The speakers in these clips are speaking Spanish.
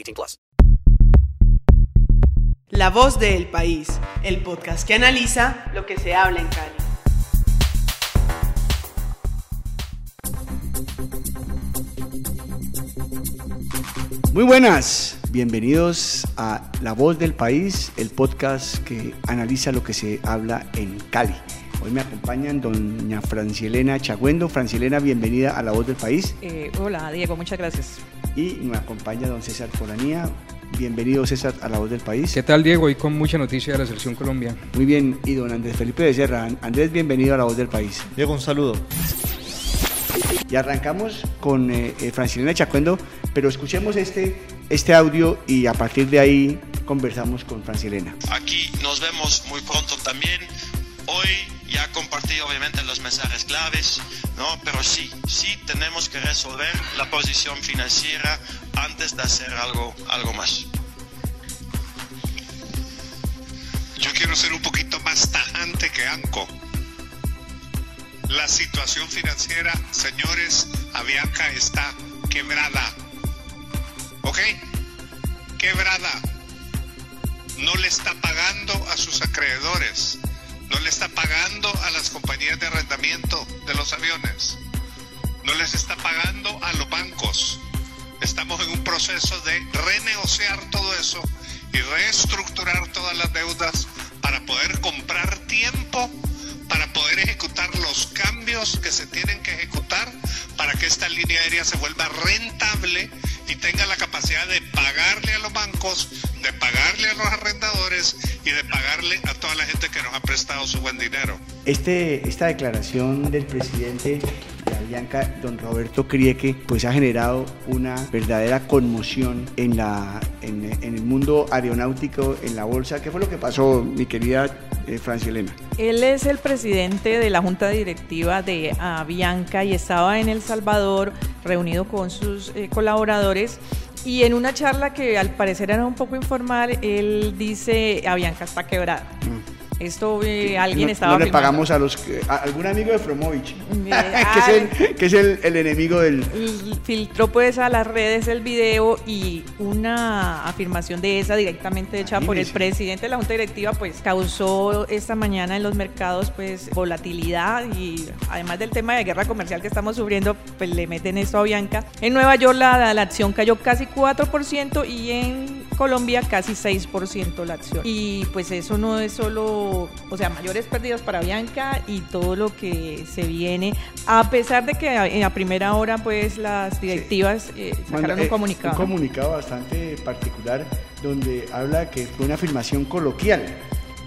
18 plus. La voz del país, el podcast que analiza lo que se habla en Cali. Muy buenas, bienvenidos a La Voz del País, el podcast que analiza lo que se habla en Cali. Hoy me acompañan doña Francielena Chagüendo. Francielena, bienvenida a La Voz del País. Eh, hola, Diego, muchas gracias. Y me acompaña don César Foranía. Bienvenido, César, a La Voz del País. ¿Qué tal, Diego? Hoy con mucha noticia de la selección colombiana. Muy bien, y don Andrés Felipe de Serra. Andrés, bienvenido a La Voz del País. Diego, un saludo. Y arrancamos con eh, eh, Francilena Chacuendo, pero escuchemos este, este audio y a partir de ahí conversamos con Francilena. Aquí nos vemos muy pronto también. Hoy ya compartí obviamente los mensajes claves, ¿no? pero sí, sí tenemos que resolver la posición financiera antes de hacer algo, algo más. Yo quiero ser un poquito más tajante que Anco. La situación financiera, señores, Avianca está quebrada. ¿Ok? Quebrada. No le está pagando a sus acreedores. No le está pagando a las compañías de arrendamiento de los aviones. No les está pagando a los bancos. Estamos en un proceso de renegociar todo eso y reestructurar todas las deudas para poder comprar tiempo para poder ejecutar los cambios que se tienen que ejecutar para que esta línea aérea se vuelva rentable y tenga la capacidad de pagarle a los bancos, de pagarle a los arrendadores y de pagarle a toda la gente que nos ha prestado su buen dinero. Este, esta declaración del presidente de Avianca, don Roberto Crieque, pues ha generado una verdadera conmoción en, la, en, en el mundo aeronáutico, en la bolsa. ¿Qué fue lo que pasó, mi querida eh, Francia Elena? Él es el presidente de la junta directiva de Avianca y estaba en El Salvador reunido con sus eh, colaboradores. Y en una charla que al parecer era un poco informal, él dice, Avianca está quebrada. Mm. Esto eh, alguien no, estaba no le filmando. pagamos a los a algún amigo de Fromovich que es, el, que es el, el enemigo del Y filtró pues a las redes el video y una afirmación de esa directamente hecha por el presidente de la junta directiva pues causó esta mañana en los mercados pues volatilidad y además del tema de guerra comercial que estamos sufriendo pues le meten esto a Bianca. En Nueva York la, la acción cayó casi 4% y en Colombia casi 6% la acción. Y pues eso no es solo, o sea, mayores pérdidas para Bianca y todo lo que se viene, a pesar de que a, en la primera hora pues las directivas eh, sacaron un eh, comunicado. un comunicado bastante particular donde habla que fue una afirmación coloquial.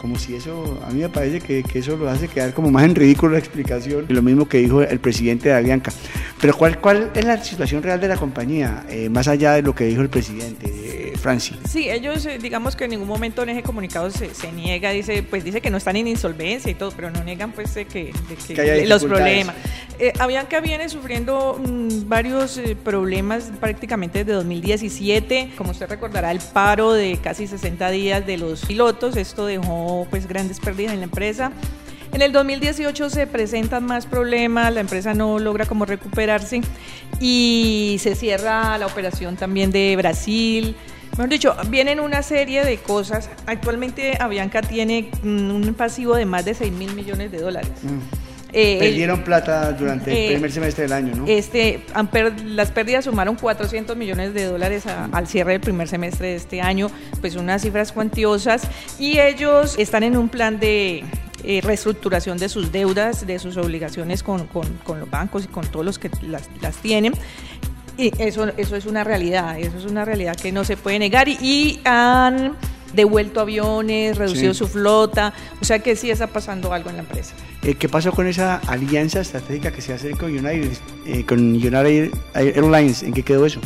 Como si eso, a mí me parece que, que eso lo hace quedar como más en ridículo la explicación, lo mismo que dijo el presidente de Avianca. Pero ¿cuál, cuál es la situación real de la compañía, eh, más allá de lo que dijo el presidente, eh, Franci? Sí, ellos eh, digamos que en ningún momento en ese comunicado se, se niega, dice, pues dice que no están en insolvencia y todo, pero no niegan pues de que, de que Que haya los problemas. Eh, Avianca viene sufriendo mm, varios eh, problemas prácticamente desde 2017, como usted recordará, el paro de casi 60 días de los pilotos, esto dejó pues grandes pérdidas en la empresa. En el 2018 se presentan más problemas, la empresa no logra como recuperarse y se cierra la operación también de Brasil. Mejor dicho, vienen una serie de cosas. Actualmente Avianca tiene mm, un pasivo de más de 6 mil millones de dólares. Eh, Perdieron plata durante el eh, primer semestre del año, ¿no? Este, las pérdidas sumaron 400 millones de dólares a- al cierre del primer semestre de este año, pues unas cifras cuantiosas, y ellos están en un plan de eh, reestructuración de sus deudas, de sus obligaciones con, con- con los bancos y con todos los que las, las tienen. Y eso, eso es una realidad, eso es una realidad que no se puede negar y, y han devuelto aviones, reducido Sí. su flota, o sea que sí está pasando algo en la empresa. Eh, ¿Qué pasó con esa alianza estratégica que se hace con United, eh, con United Airlines? ¿En qué quedó eso?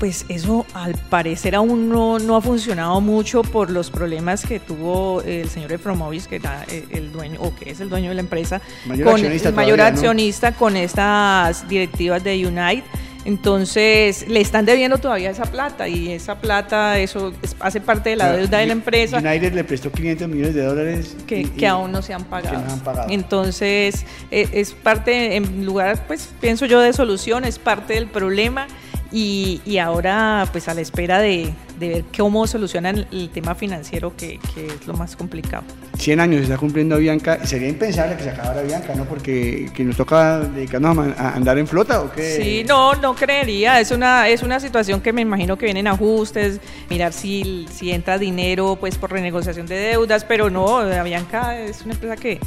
Pues eso al parecer aún no, no ha funcionado mucho por los problemas que tuvo el señor Efromovis, que era el, el dueño o que es el dueño de la empresa, Mayor con accionista el mayor todavía, ¿no? accionista con estas directivas de Unite. Entonces le están debiendo todavía esa plata y esa plata eso es- hace parte de la Pero deuda de la empresa United le prestó 500 millones de dólares. que, y- que y- aún no se han pagado. no han pagado. Entonces, e- es, parte, en lugar, pues pienso yo, de solución, es parte del problema y, y ahora, pues a la espera de, de ver cómo solucionan el tema financiero, que, que es lo más complicado. 100 años está cumpliendo Bianca sería impensable que se acabara Bianca, ¿no? Porque que nos toca dedicarnos a, man- a andar en flota o qué. Sí, no, no creería. Es una, es una situación que me imagino que vienen ajustes, mirar si, si entra dinero pues por renegociación de deudas, pero no, Avianca es una empresa que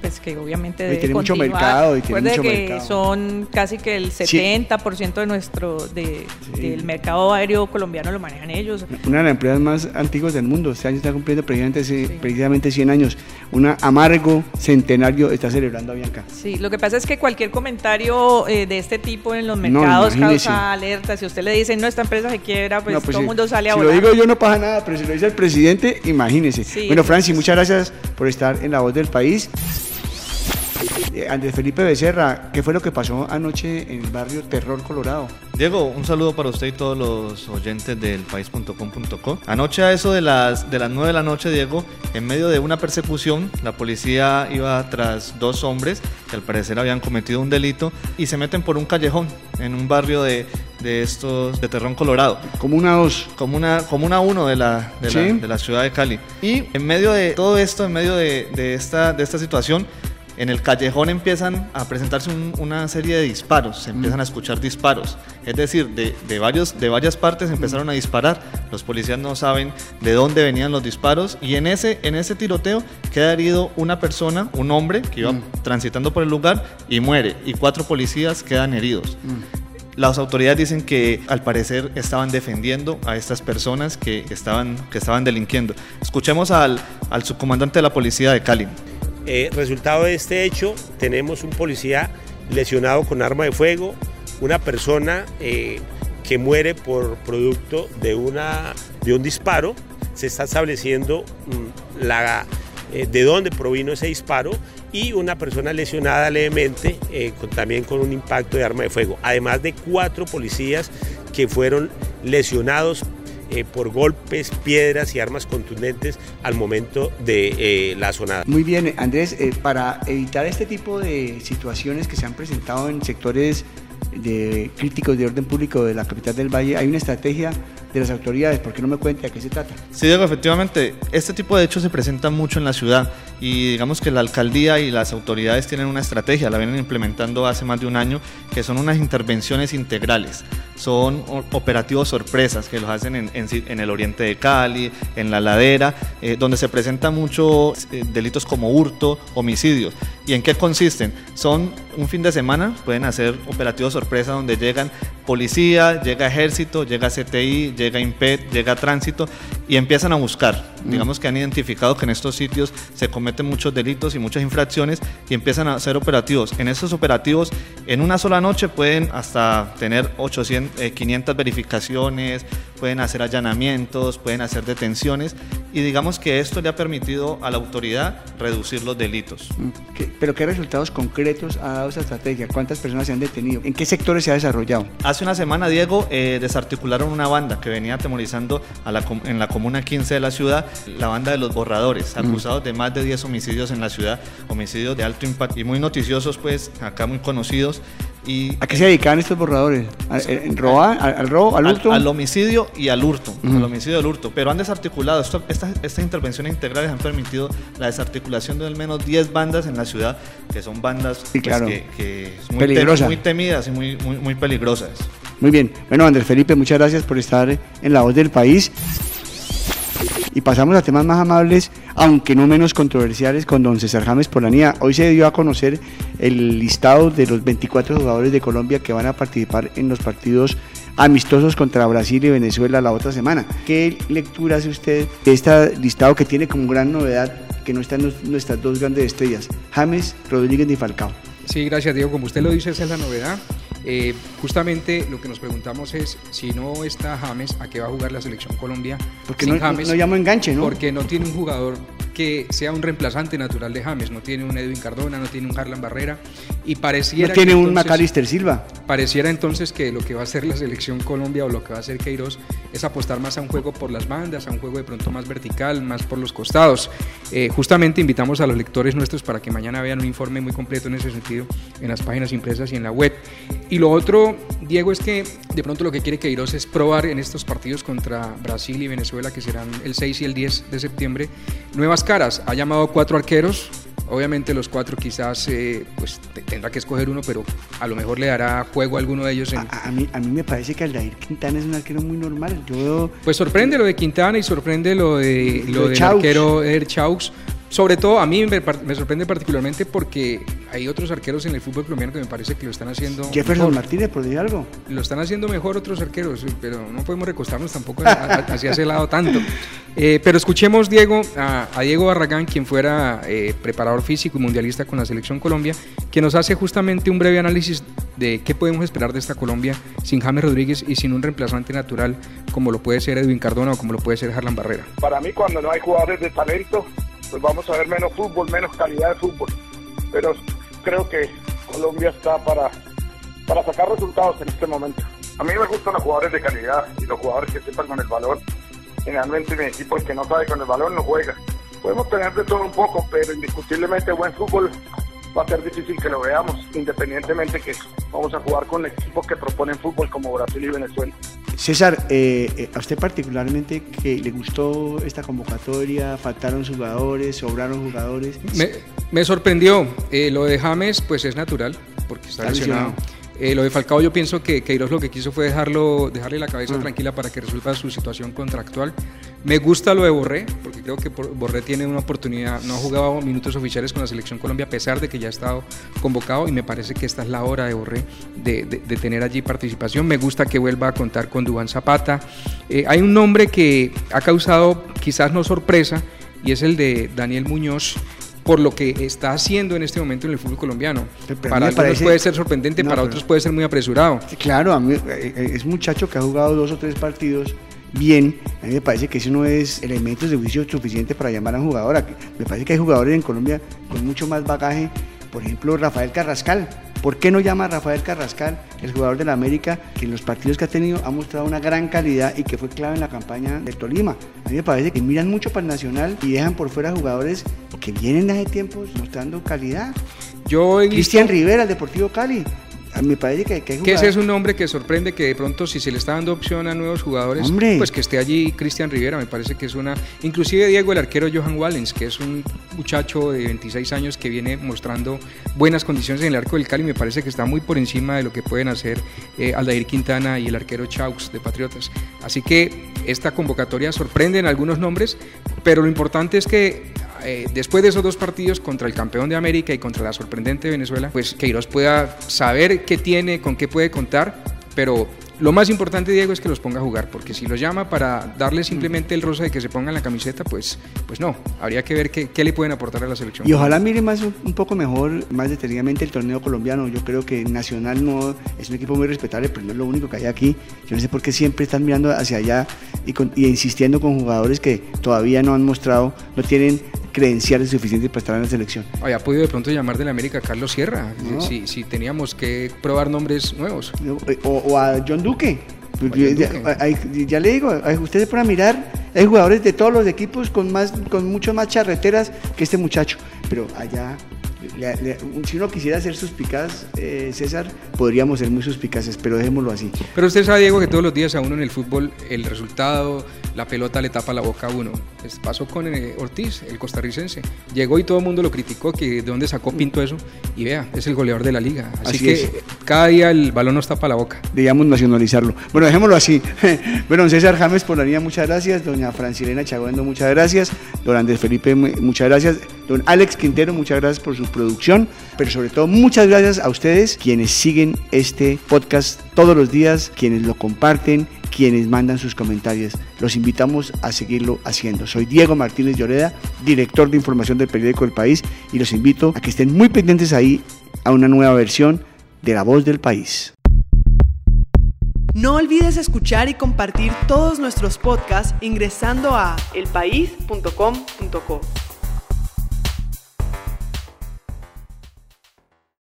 pues que obviamente Y debe tiene mucho continuar. mercado, y tiene Recuerde mucho que mercado. son casi que el 70% de nuestro de, del mercado aéreo colombiano lo manejan ellos. Una de las empresas más antiguas del mundo. Este año está cumpliendo precisamente, precisamente 100 años. Un amargo centenario está celebrando Bianca. Sí, lo que pasa es que cualquier comentario eh, de este tipo en los mercados causa alerta. Si usted le dice, no, esta empresa se quiebra, pues, No, pues todo el sí. mundo sale a Si volar. lo digo yo no pasa nada, pero si lo dice el presidente, imagínese. Sí. Bueno, Franci, muchas gracias por estar en La Voz del País. Eh, Andrés Felipe Becerra, ¿qué fue lo que pasó anoche en el barrio Terror Colorado? Diego, un saludo para usted y todos los oyentes del país.com.co. Anoche a eso de las, de las 9 de la noche, Diego, en medio de una persecución, la policía iba tras dos hombres que al parecer habían cometido un delito y se meten por un callejón en un barrio de, de estos de Terrón Colorado. Como una dos. Como una, como una uno de la, de, la, de la ciudad de Cali. Y en medio de todo esto, en medio de, de esta, de esta situación, en el callejón empiezan a presentarse un- una serie de disparos, se empiezan a escuchar disparos. Es decir, de, de varios, de varias partes empezaron a disparar. Los policías no saben de dónde venían los disparos y en ese, en ese tiroteo queda herido una persona, un hombre que iba transitando por el lugar y muere. Y cuatro policías quedan heridos. Las autoridades dicen que al parecer estaban defendiendo a estas personas que estaban, que estaban delinquiendo. Escuchemos al, al subcomandante de la policía de Cali. Eh, resultado de este hecho, tenemos un policía lesionado con arma de fuego, una persona eh, que muere por producto de, una, de un disparo. Se está estableciendo mm, la, eh, de dónde provino ese disparo y una persona lesionada levemente también con un impacto de arma de fuego. Además de cuatro policías que fueron lesionados eh, por golpes, piedras y armas contundentes al momento de eh, la sonada. Muy bien, Andrés, eh, para evitar este tipo de situaciones que se han presentado en sectores de críticos de orden público de la capital del Valle, hay una estrategia de las autoridades. ¿Por qué no me cuenta de qué se trata? Sí, Diego, efectivamente, este tipo de hechos se presentan mucho en la ciudad y digamos que la alcaldía y las autoridades tienen una estrategia, la vienen implementando hace más de un año, que son unas intervenciones integrales. Son operativos sorpresas que los hacen en el oriente de Cali, en la ladera, eh, donde se presentan muchos eh, delitos como hurto, homicidios. ¿Y en qué consisten? Son un fin de semana, pueden hacer operativos sorpresa donde llegan policía, llega ejército, llega CTI, llega IMPET, llega tránsito y empiezan a buscar. Digamos que han identificado que en estos sitios se cometen muchos delitos y muchas infracciones y empiezan a hacer operativos. En estos operativos, en una sola noche pueden hasta tener 800, eh, 500 verificaciones, pueden hacer allanamientos, pueden hacer detenciones y digamos que esto le ha permitido a la autoridad reducir los delitos. ¿Qué- ¿Pero qué resultados concretos ha dado esa estrategia? ¿Cuántas personas se han detenido? ¿En qué sectores se ha desarrollado? Hace una semana, Diego, eh, desarticularon una banda que venía atemorizando a la com- en la comuna 15 de la ciudad, la banda de los borradores, acusados de más de 10 homicidios en la ciudad, homicidios de alto impacto y muy noticiosos, pues acá muy conocidos. Y ¿A qué se dedicaban estos borradores? ¿A- en roba- al, al robo, al hurto? al homicidio y al hurto, al homicidio y al hurto, pero han desarticulado, esto- estas, estas intervenciones integrales han permitido la desarticulación de al menos 10 bandas en la ciudad, que son bandas Sí, pues, que, que muy, Peligrosa. muy temidas y muy, muy, muy peligrosas. Muy bien. Bueno, Andrés Felipe, muchas gracias por estar en La Voz del País. Y pasamos a temas más amables, aunque no menos controversiales, con don César James Polanía. Hoy se dio a conocer el listado de los 24 jugadores de Colombia que van a participar en los partidos amistosos contra Brasil y Venezuela la otra semana. ¿Qué lectura hace usted de este listado que tiene como gran novedad que no están nuestras dos grandes estrellas, James Rodríguez y Falcao? Sí, gracias Diego. Como usted lo dice, esa es la novedad. Eh, justamente lo que nos preguntamos es si no está James, ¿a qué va a jugar la selección Colombia? Porque sin no- James? no llamo enganche, ¿no? Porque no tiene un jugador que sea un reemplazante natural de James. No tiene un Edwin Cardona, no tiene un Harlan Barrera y pareciera No tiene que un entonces- Macalister Silva. Pareciera entonces que lo que va a hacer la selección Colombia o lo que va a hacer Queiroz es apostar más a un juego por las bandas, a un juego de pronto más vertical, más por los costados. Eh, justamente invitamos a los lectores nuestros para que mañana vean un informe muy completo en ese sentido en las páginas impresas y en la web. Y lo otro, Diego, es que de pronto lo que quiere Queiroz es probar en estos partidos contra Brasil y Venezuela, que serán el 6 y el 10 de septiembre, nuevas caras. Ha llamado cuatro arqueros, Obviamente los cuatro quizás eh, pues te- tendrá que escoger uno, pero a lo mejor le dará juego a alguno de ellos. En... A, a mí, a mí me parece que Aldair Quintana es un arquero muy normal. Yo Pues sorprende lo de Quintana y sorprende lo de Lo lo de del Chaux. arquero Eder Chaux. Sobre todo a mí me, me sorprende particularmente porque hay otros arqueros en el fútbol colombiano que me parece que lo están haciendo Jefferson mejor. Martínez, por decir algo. Lo están haciendo mejor otros arqueros, pero no podemos recostarnos tampoco hacia ese lado tanto. Eh, pero escuchemos, Diego, a, a Diego Barragán, quien fuera eh, preparador físico y mundialista con la Selección Colombia, que nos hace justamente un breve análisis de qué podemos esperar de esta Colombia sin James Rodríguez y sin un reemplazante natural como lo puede ser Edwin Cardona o como lo puede ser Harlan Barrera. Para mí, cuando no hay jugadores de talento, pues vamos a ver menos fútbol, menos calidad de fútbol. Pero creo que Colombia está para, para sacar resultados en este momento. A mí me gustan los jugadores de calidad y los jugadores que sepan con el balón. Generalmente mi equipo, el que no sabe con el balón, no juega. Podemos tener de todo un poco, pero indiscutiblemente buen fútbol va a ser difícil que lo veamos, independientemente que vamos a jugar con equipos que proponen fútbol como Brasil y Venezuela. César, eh, eh, a usted particularmente que le gustó esta convocatoria, faltaron jugadores, sobraron jugadores. Me, me sorprendió. Eh, lo de James, pues es natural, porque está Está lesionado. lesionado. Eh, lo de Falcao, yo pienso que Queiroz lo que quiso fue dejarlo, dejarle la cabeza Mm. tranquila para que resuelva su situación contractual. Me gusta lo de Borré, porque creo que Borré tiene una oportunidad, no ha jugado minutos oficiales con la selección Colombia, a pesar de que ya ha estado convocado, y me parece que esta es la hora de Borré de, de- de tener allí participación. Me gusta que vuelva a contar con Dubán Zapata. Eh, hay un nombre que ha causado quizás no sorpresa, y es el de Daniel Muñoz por lo que está haciendo en este momento en el fútbol colombiano. Pero Para algunos parece- puede ser sorprendente, No, para pero- otros puede ser muy apresurado. Claro, a mí, eh, eh, es un muchacho que ha jugado dos o tres partidos bien. A mí me parece que eso no es elementos de juicio suficiente para llamar a un jugador. Me parece que hay jugadores en Colombia con mucho más bagaje. Por ejemplo, Rafael Carrascal. ¿Por qué no llama a Rafael Carrascal, el jugador de la América, que en los partidos que ha tenido ha mostrado una gran calidad y que fue clave en la campaña del Tolima? A mí me parece que miran mucho para el Nacional y dejan por fuera jugadores que vienen hace tiempos mostrando calidad. Yo he Cristian visto- Rivera, el Deportivo Cali. A me parece que, que hay Que ese es un nombre que sorprende que de pronto si se le está dando opción a nuevos jugadores, Hombre. pues que esté allí Cristian Rivera, me parece que es una... Inclusive Diego, el arquero Johan Wallens, que es un muchacho de 26 años que viene mostrando buenas condiciones en el arco del Cali, me parece que está muy por encima de lo que pueden hacer eh, Aldair Quintana y el arquero Chaux de Patriotas. Así que esta convocatoria sorprende en algunos nombres, pero lo importante es que eh, después de esos dos partidos contra el campeón de América y contra la sorprendente Venezuela, pues Queiroz pueda saber qué tiene, con qué puede contar, pero lo más importante, Diego, es que los ponga a jugar, porque si los llama para darle simplemente el rosa de que se pongan la camiseta, pues, pues no, habría que ver qué, qué le pueden aportar a la selección. Y ojalá mire más un, poco mejor, más detenidamente el torneo colombiano. Yo creo que Nacional no es un equipo muy respetable, pero no es lo único que hay aquí. Yo no sé por qué siempre están mirando hacia allá y, con- y insistiendo con jugadores que todavía no han mostrado, no tienen credenciales suficientes para estar en la selección. Había podido de pronto llamar de la América a Carlos Sierra, No. si, si teníamos que probar nombres nuevos. O, o a John Duque. John Ya, Duque. ya le digo, ustedes para mirar, hay jugadores de todos los equipos con más, con mucho más charreteras que este muchacho. Pero allá le- le- si uno quisiera ser suspicaz, eh, César, podríamos ser muy suspicaces, pero dejémoslo así. Pero usted sabe, Diego, que todos los días a uno en el fútbol el resultado, la pelota le tapa la boca a uno. Pues pasó con eh, Ortiz, el costarricense. Llegó y todo el mundo lo criticó, que de dónde sacó Pinto eso. Y vea, es el goleador de la liga. Así, Así que es. cada día el balón nos tapa la boca. Debíamos nacionalizarlo. Bueno, dejémoslo así. bueno, César James por la línea, muchas gracias. Doña Francilena Chaguendo, muchas gracias. Don Andrés Felipe, mu- muchas gracias. Don Alex Quintero, muchas gracias por su producción. Pero sobre todo, muchas gracias a ustedes quienes siguen este podcast todos los días, quienes lo comparten, quienes mandan sus comentarios. Los invitamos a seguirlo haciendo. Soy Diego Martínez Lloreda, director de información del periódico El País, y los invito a que estén muy pendientes ahí a una nueva versión de La Voz del País. No olvides escuchar y compartir todos nuestros podcasts ingresando a elpaís.com.co.